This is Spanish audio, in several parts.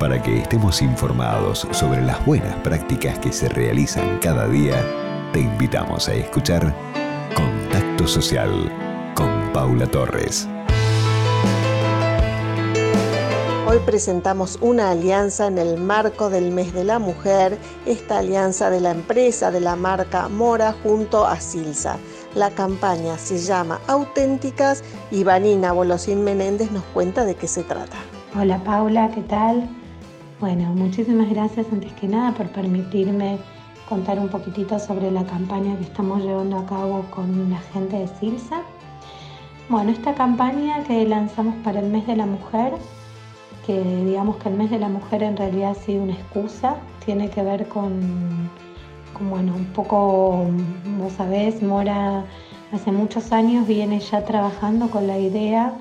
Para que estemos informados sobre las buenas prácticas que se realizan cada día, te invitamos a escuchar Contacto Social con Paula Torres. Hoy presentamos una alianza en el marco del mes de la mujer, esta alianza de la empresa de la marca Mora junto a Silsa. La campaña se llama Auténticas y Vanina Bolosín Menéndez nos cuenta de qué se trata. Hola Paula, ¿qué tal? Bueno, muchísimas gracias antes que nada por permitirme contar un poquitito sobre la campaña que estamos llevando a cabo con la gente de Silsa. Bueno, esta campaña que lanzamos para el mes de la mujer que digamos que el mes de la mujer en realidad ha sido una excusa, tiene que ver con, bueno, un poco, vos sabés, Mora hace muchos años viene ya trabajando con la idea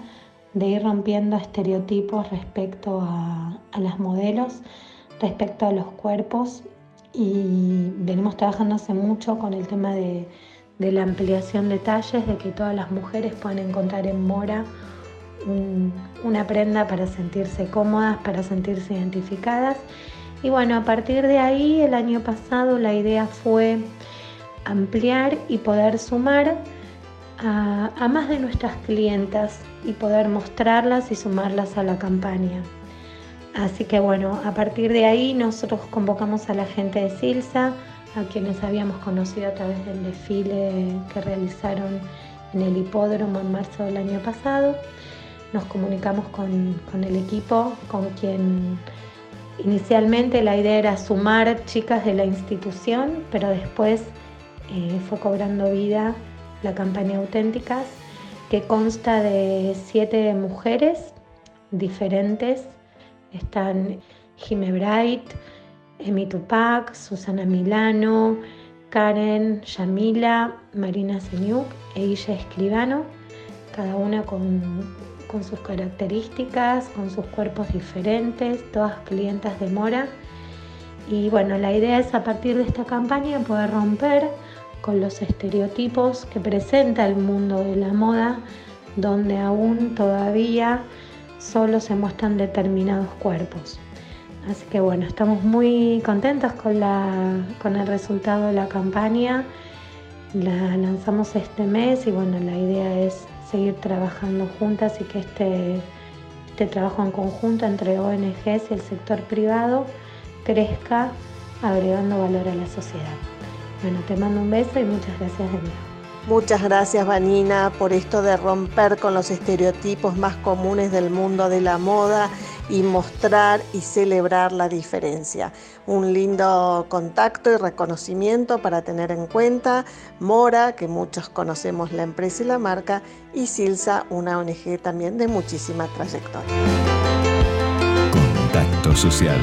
de ir rompiendo estereotipos respecto a, las modelos, respecto a los cuerpos y venimos trabajando hace mucho con el tema de, de la ampliación de talles, de que todas las mujeres puedan encontrar en Mora una prenda para sentirse cómodas, para sentirse identificadas. Y bueno, a partir de ahí, el año pasado, la idea fue ampliar y poder sumar a, más de nuestras clientas y poder mostrarlas y sumarlas a la campaña. Así que bueno, a partir de ahí nosotros convocamos a la gente de Silsa, a quienes habíamos conocido a través del desfile que realizaron en el hipódromo en marzo del año pasado nos comunicamos con, el equipo, con quien inicialmente la idea era sumar chicas de la institución, pero después eh, fue cobrando vida la campaña Auténticas, que consta de siete mujeres diferentes. Están Jime Bright, Emi Tupac, Susana Milano, Karen Yamila, Marina Senyuk e Illa Escribano, cada una con con sus características, con sus cuerpos diferentes, todas clientas de Mora. Y bueno, la idea es a partir de esta campaña poder romper con los estereotipos que presenta el mundo de la moda, donde aún todavía solo se muestran determinados cuerpos. Así que bueno, estamos muy contentos con, la, con el resultado de la campaña. La lanzamos este mes y bueno, la idea es seguir trabajando juntas y que este, este trabajo en conjunto entre ONGs y el sector privado crezca agregando valor a la sociedad. Bueno, te mando un beso y muchas gracias de nuevo. Muchas gracias Vanina por esto de romper con los estereotipos más comunes del mundo de la moda y mostrar y celebrar la diferencia. Un lindo contacto y reconocimiento para tener en cuenta. Mora, que muchos conocemos la empresa y la marca, y Silsa, una ONG también de muchísima trayectoria. Contacto social.